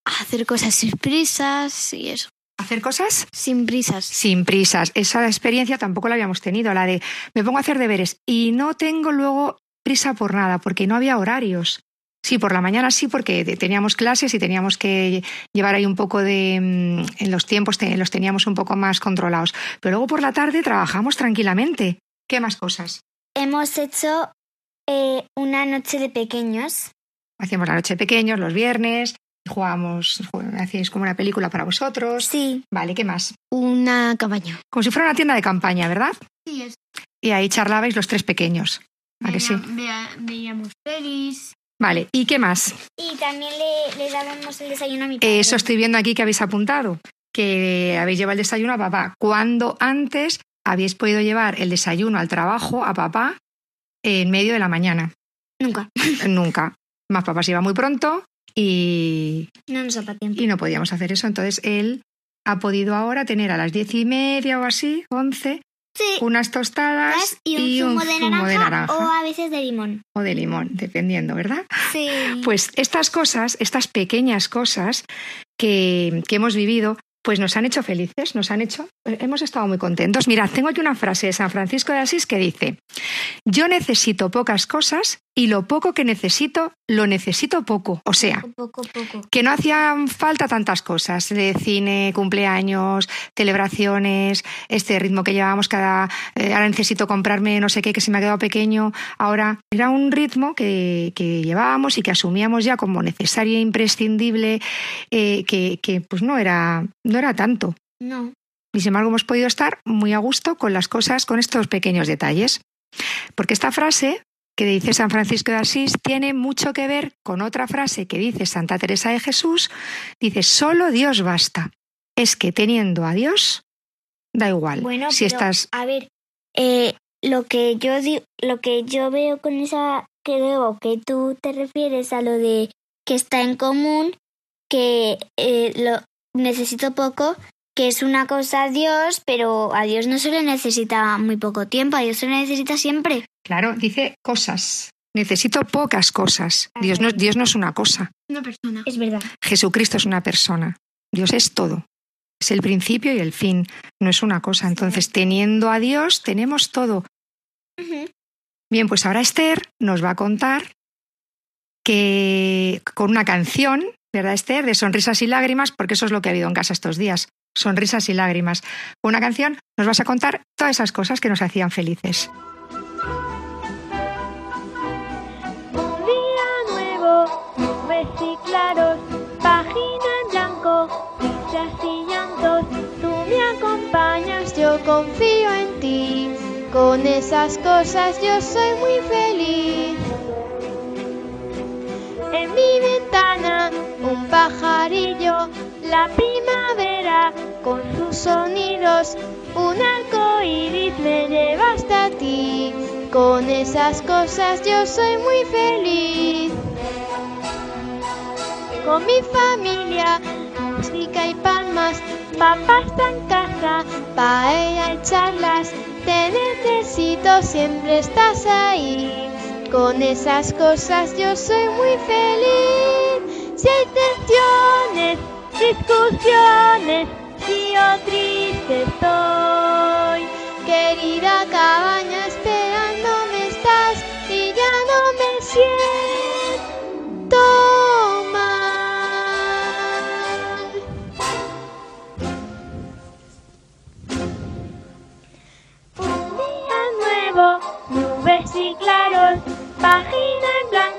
Hacer cosas sin prisas y eso. ¿Hacer cosas? Sin prisas. Sin prisas. Esa experiencia tampoco la habíamos tenido, la de me pongo a hacer deberes y no tengo luego prisa por nada, porque no había horarios. Sí, por la mañana sí, porque te- teníamos clases y teníamos que llevar ahí un poco de... mm, En los tiempos los teníamos un poco más controlados. Pero luego por la tarde trabajamos tranquilamente. ¿Qué más cosas? Hemos hecho eh, una noche de pequeños. Hacíamos la noche de pequeños, los viernes, Jugábamos, hacíais como una película para vosotros. Sí. Vale, ¿qué más? Una cabaña. Como si fuera una tienda de campaña, ¿verdad? Sí, es. Y ahí charlabais los tres pequeños. ¿A que sí? Veíamos pelis. Vale, ¿y qué más? Y también le, le dábamos el desayuno a mi padre. Eso estoy viendo aquí que habéis apuntado, que habéis llevado el desayuno a papá. ¿Cuándo antes habéis podido llevar el desayuno al trabajo a papá en medio de la mañana? Nunca. Nunca. Más papá se iba muy pronto y, No nos da tiempo. y no podíamos hacer eso. Entonces él ha podido ahora tener a las diez y media o así, once, Sí. unas tostadas Y un, zumo, de, naranja, de naranja o a veces de limón. o de limón, dependiendo, ¿verdad? Sí. Pues estas cosas, estas pequeñas cosas que, que hemos vivido, pues nos han hecho felices, nos han hecho, eh, hemos estado muy contentos. Mirad, tengo aquí una frase de San Francisco de Asís que dice, yo necesito pocas cosas y lo poco que necesito, lo necesito poco. O sea, poco, poco. que no hacían falta tantas cosas de cine, cumpleaños, celebraciones, este ritmo que llevábamos cada... eh, ahora necesito comprarme no sé qué que se me ha quedado pequeño. Ahora era un ritmo que, que llevábamos y que asumíamos ya como necesario e imprescindible, eh, que, que, pues no era, no era tanto. No. Y sin embargo hemos podido estar muy a gusto con las cosas, con estos pequeños detalles. Porque esta frase que dice San Francisco de Asís tiene mucho que ver con otra frase que dice Santa Teresa de Jesús. Dice, solo Dios basta. Es que teniendo a Dios, da igual. Bueno, si pero, estás... a ver, eh, lo que yo lo que yo veo con esa creo que tú te refieres a lo de que está en común, que eh, lo necesito poco, que es una cosa a Dios, pero a Dios no se le necesita muy poco tiempo, a Dios se le necesita siempre. Claro, dice cosas. Necesito pocas cosas. Dios no, Dios no es una cosa. Una persona. Es verdad. Jesucristo es una persona. Dios es todo. Es el principio y el fin. No es una cosa. Entonces, teniendo a Dios, tenemos todo. Bien, pues ahora Esther nos va a contar que con una canción, ¿verdad, Esther? De sonrisas y lágrimas, porque eso es lo que ha habido en casa estos días. Sonrisas y lágrimas. Con una canción nos vas a contar todas esas cosas que nos hacían felices. Página en blanco, risas y llantos. Tú me acompañas, yo confío en ti. Con esas cosas yo soy muy feliz. En mi ventana, un pajarillo, la primavera con sus sonidos, un arco iris me lleva hasta ti. Con esas cosas yo soy muy feliz. Con mi familia, música y palmas, papá está en casa, paella y charlas. Te necesito, siempre estás ahí. Con esas cosas yo soy muy feliz. Si hay tensiones, discusiones, si yo triste estoy.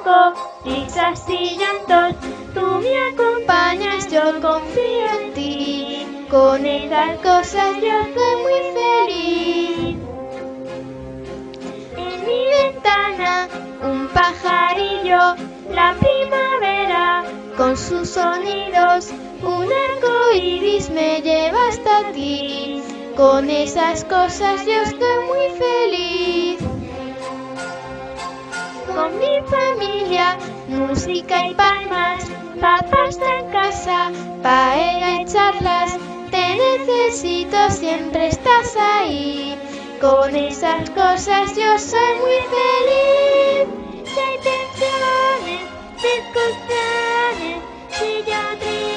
Blanco, risas y llantos. Tú me acompañas, yo confío en ti. Con esas cosas yo soy muy feliz. En mi ventana, un pajarillo, la primavera, con sus sonidos, un arco iris me lleva hasta ti. Con esas cosas yo estoy muy feliz. Mi familia, música y palmas, papá está en casa, paella y charlas. Te necesito, siempre estás ahí. Con esas cosas yo soy muy feliz. Si hay tensiones, discusiones, si yo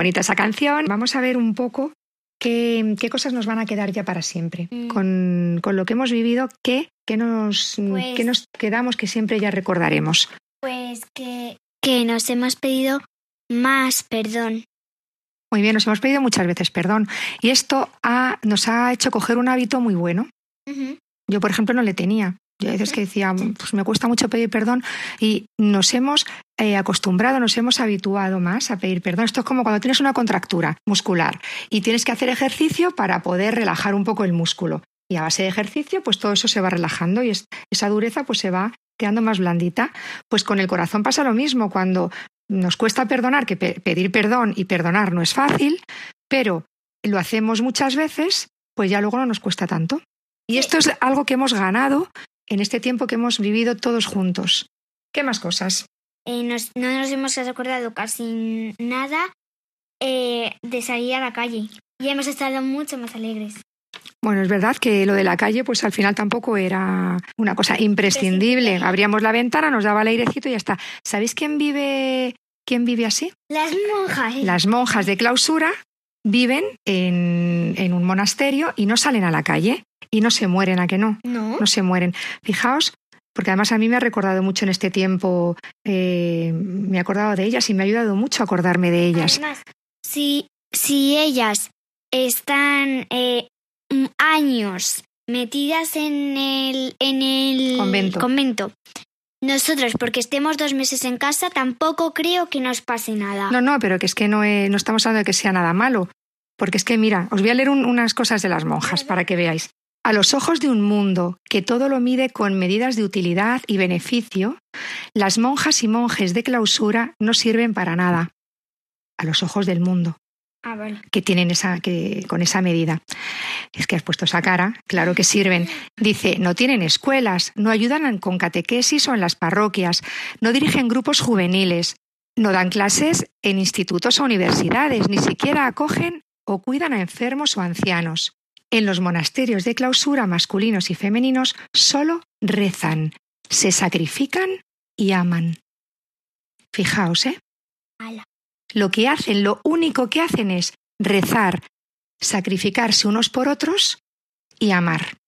bonita esa canción. Vamos a ver un poco qué, qué cosas nos van a quedar ya para siempre. Mm. Con, con lo que hemos vivido, ¿qué, qué nos, Pues- qué nos quedamos que siempre ya recordaremos? Pues que, que nos hemos pedido más perdón. Muy bien, nos hemos pedido muchas veces perdón. Y esto ha- nos ha hecho coger un hábito muy bueno. Yo, por ejemplo, no le tenía. Yo a veces que decía, pues me cuesta mucho pedir perdón y nos hemos eh, acostumbrado, nos hemos habituado más a pedir perdón. Esto es como cuando tienes una contractura muscular y tienes que hacer ejercicio para poder relajar un poco el músculo. Y a base de ejercicio, pues todo eso se va relajando y es- esa dureza pues se va quedando más blandita. Pues con el corazón pasa lo mismo. Cuando nos cuesta perdonar, que pe- pedir perdón y perdonar no es fácil, pero lo hacemos muchas veces, pues ya luego no nos cuesta tanto. Y esto es algo que hemos ganado en este tiempo que hemos vivido todos juntos. ¿Qué más cosas? Eh, nos- no nos hemos recordado casi nada eh, de salir a la calle. Y hemos estado mucho más alegres. Bueno, es verdad que lo de la calle, pues al final tampoco era una cosa imprescindible. Abríamos la ventana, nos daba el airecito y ya está. ¿Sabéis quién vive, quién vive así? Las monjas. Las monjas de clausura viven en, en un monasterio y no salen a la calle y no se mueren, ¿a que no? No. no se mueren. Fijaos, porque además a mí me ha recordado mucho en este tiempo, eh, me he acordado de ellas y me ha ayudado mucho a acordarme de ellas. Además, si, si ellas están eh, años metidas en el, en el Convento. convento, nosotros, porque estemos dos meses en casa, tampoco creo que nos pase nada. No, no, pero que es que no, eh, no estamos hablando de que sea nada malo. Porque es que, mira, os voy a leer un- unas cosas de las monjas para que veáis. A los ojos de un mundo que todo lo mide con medidas de utilidad y beneficio, las monjas y monjes de clausura no sirven para nada. A los ojos del mundo. Ah, vale. que tienen esa, que, con esa medida. Es que has puesto esa cara, claro que sirven. Dice, no tienen escuelas, no ayudan con catequesis o en las parroquias, no dirigen grupos juveniles, no dan clases en institutos o universidades, ni siquiera acogen o cuidan a enfermos o ancianos. En los monasterios de clausura masculinos y femeninos solo rezan, se sacrifican y aman. Fijaos, ¿eh? Ala. Lo que hacen, lo único que hacen es rezar, sacrificarse unos por otros y amar.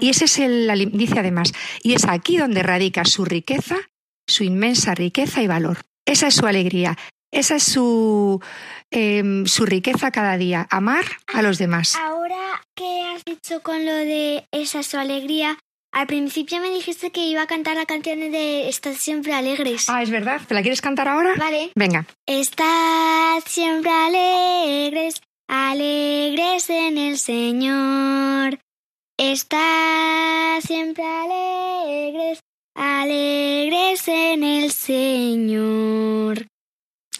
Y ese es el, dice además, y es aquí donde radica su riqueza, su inmensa riqueza y valor. Esa es su alegría, esa es su, em, su riqueza cada día, amar a los demás. Ahora que has dicho con lo de esa es su alegría, al principio me dijiste que iba a cantar la canción de Estad siempre alegres. Ah, es verdad, ¿te la quieres cantar ahora? Vale. Venga. Estad siempre alegres, alegres en el Señor. Estad siempre alegres, alegres en el Señor.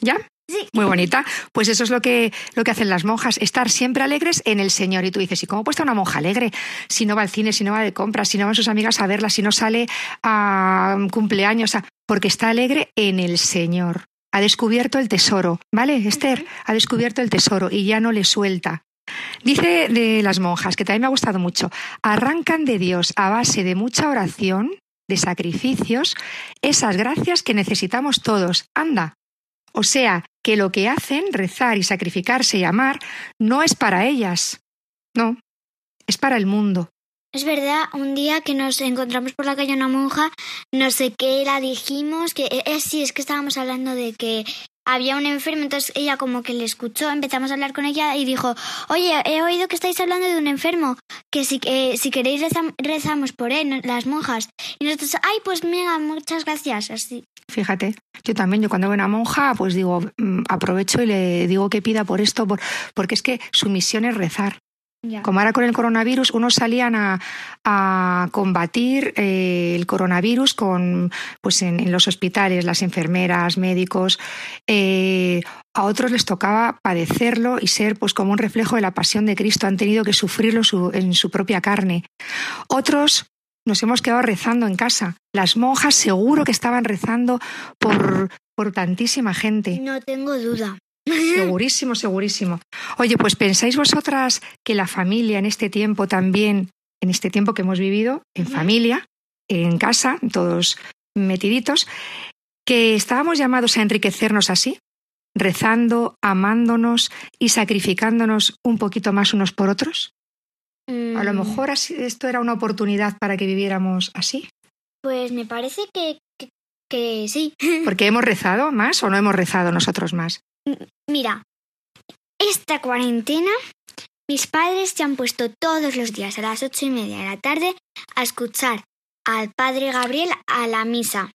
¿Ya? Sí. Muy bonita. Pues eso es lo que, lo que hacen las monjas, estar siempre alegres en el Señor. Y tú dices, ¿y cómo puede estar una monja alegre? Si no va al cine, si no va de compras, si no van sus amigas a verla, si no sale a cumpleaños, a- porque está alegre en el Señor. Ha descubierto el tesoro, ¿vale, Esther? Ha descubierto el tesoro y ya no le suelta. Dice de las monjas, que también me ha gustado mucho, arrancan de Dios a base de mucha oración, de sacrificios, esas gracias que necesitamos todos. Anda, o sea, que lo que hacen, rezar y sacrificarse y amar, no es para ellas. No, es para el mundo. Es verdad, un día que nos encontramos por la calle una monja, no sé qué la dijimos, que eh, eh, sí, es que estábamos hablando de que había un enfermo, entonces ella como que le escuchó, empezamos a hablar con ella y dijo, oye, he oído que estáis hablando de un enfermo, que si, eh, si queréis rezam- rezamos por él, las monjas. Y nosotros, ay, pues mira, muchas gracias, así. Fíjate, yo también, yo cuando veo una monja, pues digo, mm, aprovecho y le digo que pida por esto, por- porque es que su misión es rezar. Como ahora con el coronavirus, unos salían a, a combatir eh, el coronavirus con, pues en, en los hospitales, las enfermeras, médicos. eh, a otros les tocaba padecerlo y ser pues como un reflejo de la pasión de Cristo. Han tenido que sufrirlo su- en su propia carne. Otros nos hemos quedado rezando en casa. Las monjas seguro que estaban rezando por, por tantísima gente. No tengo duda. Segurísimo, segurísimo. Oye, pues pensáis vosotras que la familia en este tiempo también, en este tiempo que hemos vivido, en familia, en casa, todos metiditos, que estábamos llamados a enriquecernos así, rezando, amándonos y sacrificándonos un poquito más unos por otros? A lo Mm, mejor así- esto era una oportunidad para que viviéramos así. Pues me parece que, que, que sí. Porque hemos rezado más o no hemos rezado nosotros más. Mira, esta cuarentena, mis padres se han puesto todos los días a las ocho y media de la tarde a escuchar al padre Gabriel a la misa.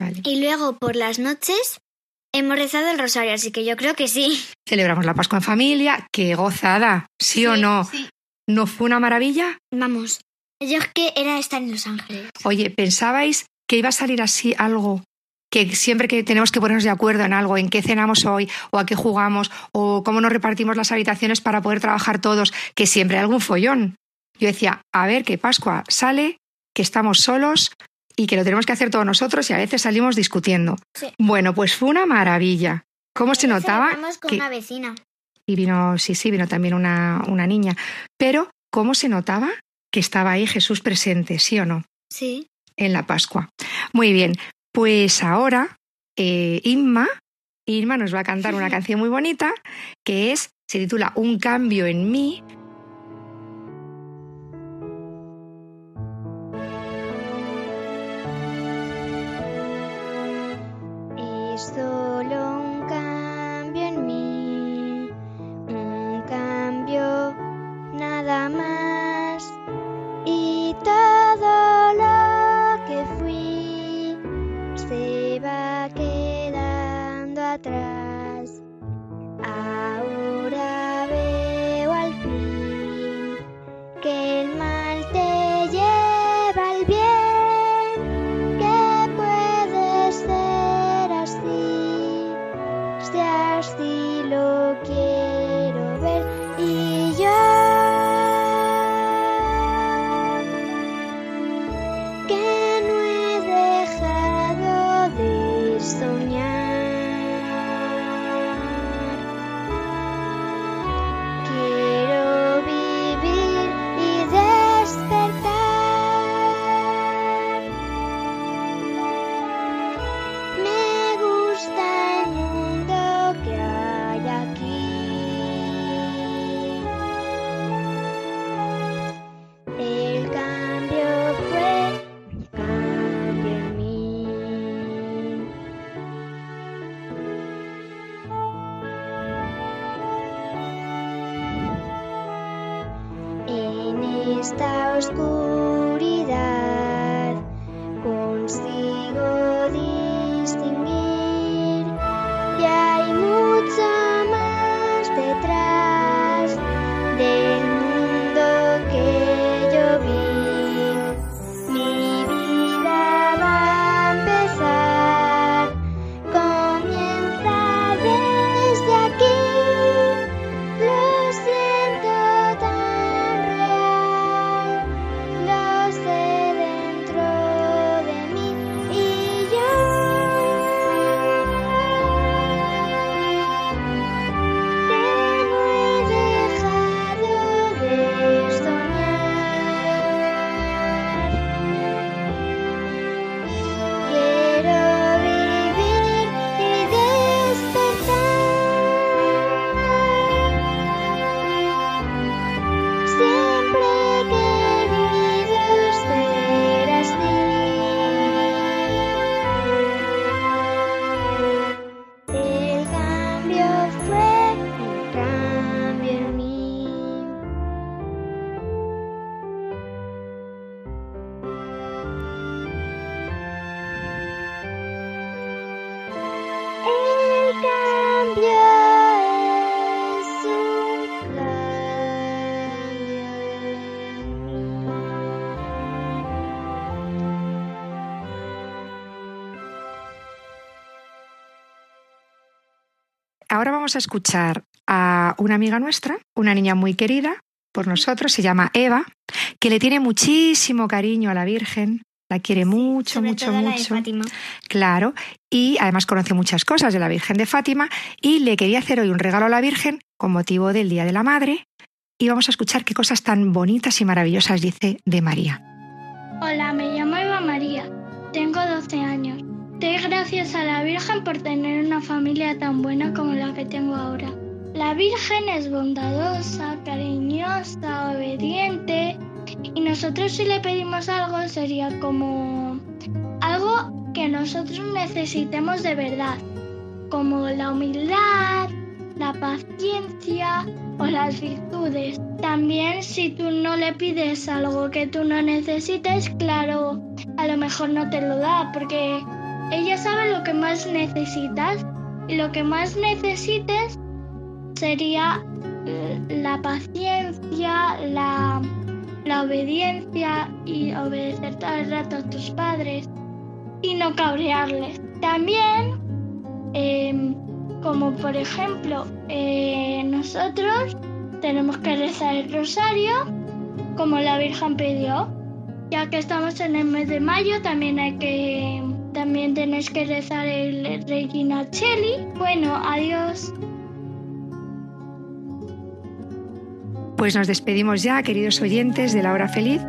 Vale. Y luego por las noches hemos rezado el rosario, así que yo creo que sí. Celebramos la Pascua en familia. ¡Qué gozada! ¿Sí, o no? ¿No fue una maravilla? Vamos, yo es que era estar en Los Ángeles. Oye, ¿pensabais que iba a salir así algo? Que siempre que tenemos que ponernos de acuerdo en algo, en qué cenamos hoy, o a qué jugamos, o cómo nos repartimos las habitaciones para poder trabajar todos, que siempre hay algún follón. Yo decía, a ver, que Pascua sale, que estamos solos y que lo tenemos que hacer todos nosotros y a veces salimos discutiendo. Sí. Bueno, pues fue una maravilla. ¿Cómo se notaba? Con que- una vecina. y vino, sí, sí, vino también una, una niña. Pero, ¿cómo se notaba que estaba ahí Jesús presente, sí o no? Sí. En la Pascua. Muy bien, pues ahora eh, Inma, Inma nos va a cantar una canción muy bonita que es, se titula Un cambio en mí. Vamos a escuchar a una amiga nuestra, una niña muy querida por nosotros, se llama Eva, que le tiene muchísimo cariño a la Virgen, la quiere mucho, Sobre mucho, todo la de mucho. Fátima. Claro, y además conoce muchas cosas de la Virgen de Fátima y le quería hacer hoy un regalo a la Virgen con motivo del Día de la Madre y vamos a escuchar qué cosas tan bonitas y maravillosas dice de María. Hola, me llamo gracias a la Virgen por tener una familia tan buena como la que tengo ahora. La Virgen es bondadosa, cariñosa, obediente y nosotros si le pedimos algo sería como algo que nosotros necesitemos de verdad, como la humildad, la paciencia o las virtudes. También si tú no le pides algo que tú no necesites, claro, a lo mejor no te lo da porque ella sabe lo que más necesitas y lo que más necesites sería eh, la paciencia, la, la obediencia y obedecer todo el rato a tus padres y no cabrearles. También, em, como por ejemplo, eh, nosotros tenemos que rezar el rosario como la Virgen pidió. Ya que estamos en el mes de mayo, también hay que también tenéis que rezar el Regina Cheli. Bueno, adiós. Pues nos despedimos ya, queridos oyentes de La Hora Feliz,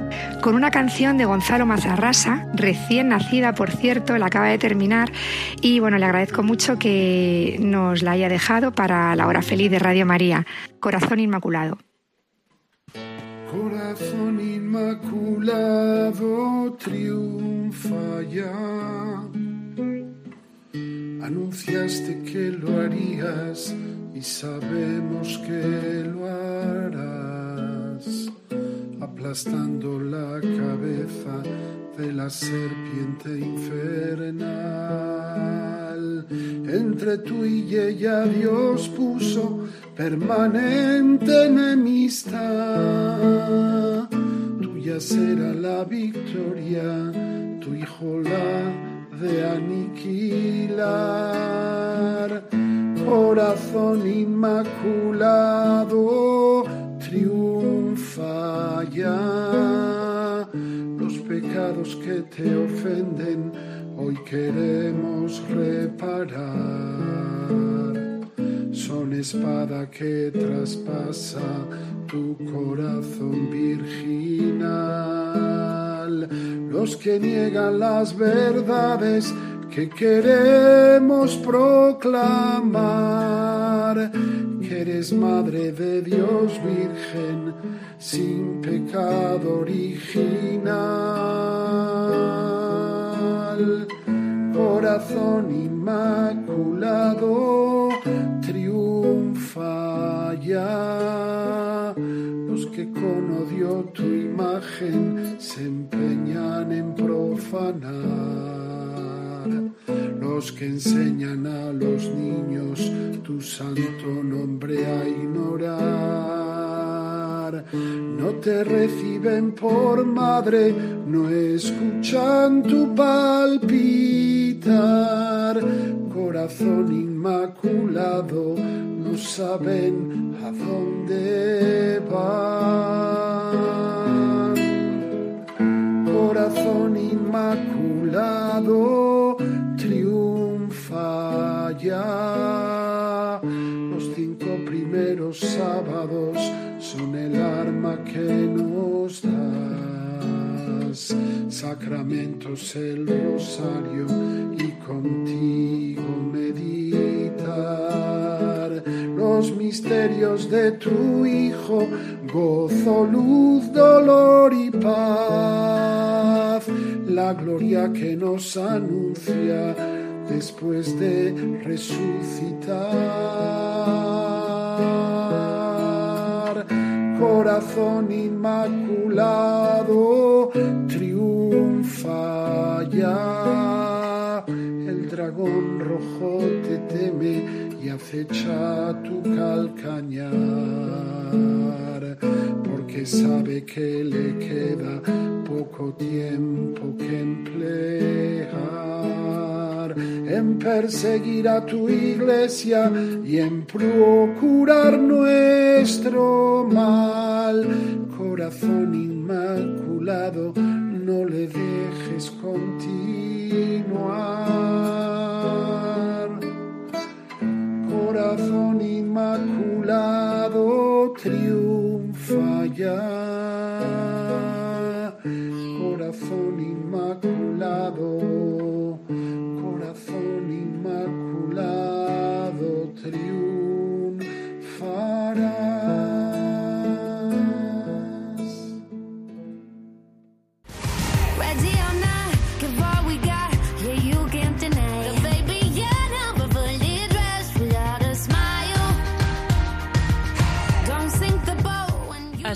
con una canción de Gonzalo Mazarrasa, recién nacida, por cierto, la acaba de terminar. Y bueno, le agradezco mucho que nos la haya dejado para La Hora Feliz de Radio María, Corazón Inmaculado. Corazón inmaculado triunfa ya. Anunciaste que lo harías y sabemos que lo harás, aplastando la cabeza de la serpiente infernal. Entre tú y ella Dios puso permanente enemistad. Tuya será la victoria, tu hijo la de aniquilar. Corazón inmaculado, triunfa ya. Los pecados que te ofenden, hoy queremos reparar. Son espada que traspasa tu corazón virginal. Los que niegan las verdades que queremos proclamar que eres Madre de Dios Virgen sin pecado original. Corazón inmaculado, triunfa ya. Que con odio tu imagen se empeñan en profanar los que enseñan a los niños tu santo nombre a ignorar. No te reciben por madre, no escuchan tu palpitar. Corazón inmaculado, no saben a dónde van. Corazón inmaculado, triunfa ya. Los cinco primeros sábados son el arma que nos das. Sacramentos el rosario y contigo meditar. Los misterios de tu Hijo, gozo, luz, dolor y paz. La gloria que nos anuncia después de resucitar. Corazón inmaculado, triunfa ya. El dragón rojo te teme y acecha tu calcañar, porque sabe que le queda poco tiempo que emplear en perseguir a tu iglesia y en procurar nuestro mal. Corazón inmaculado, no le dejes continuar. Corazón inmaculado, triunfa ya. Corazón inmaculado,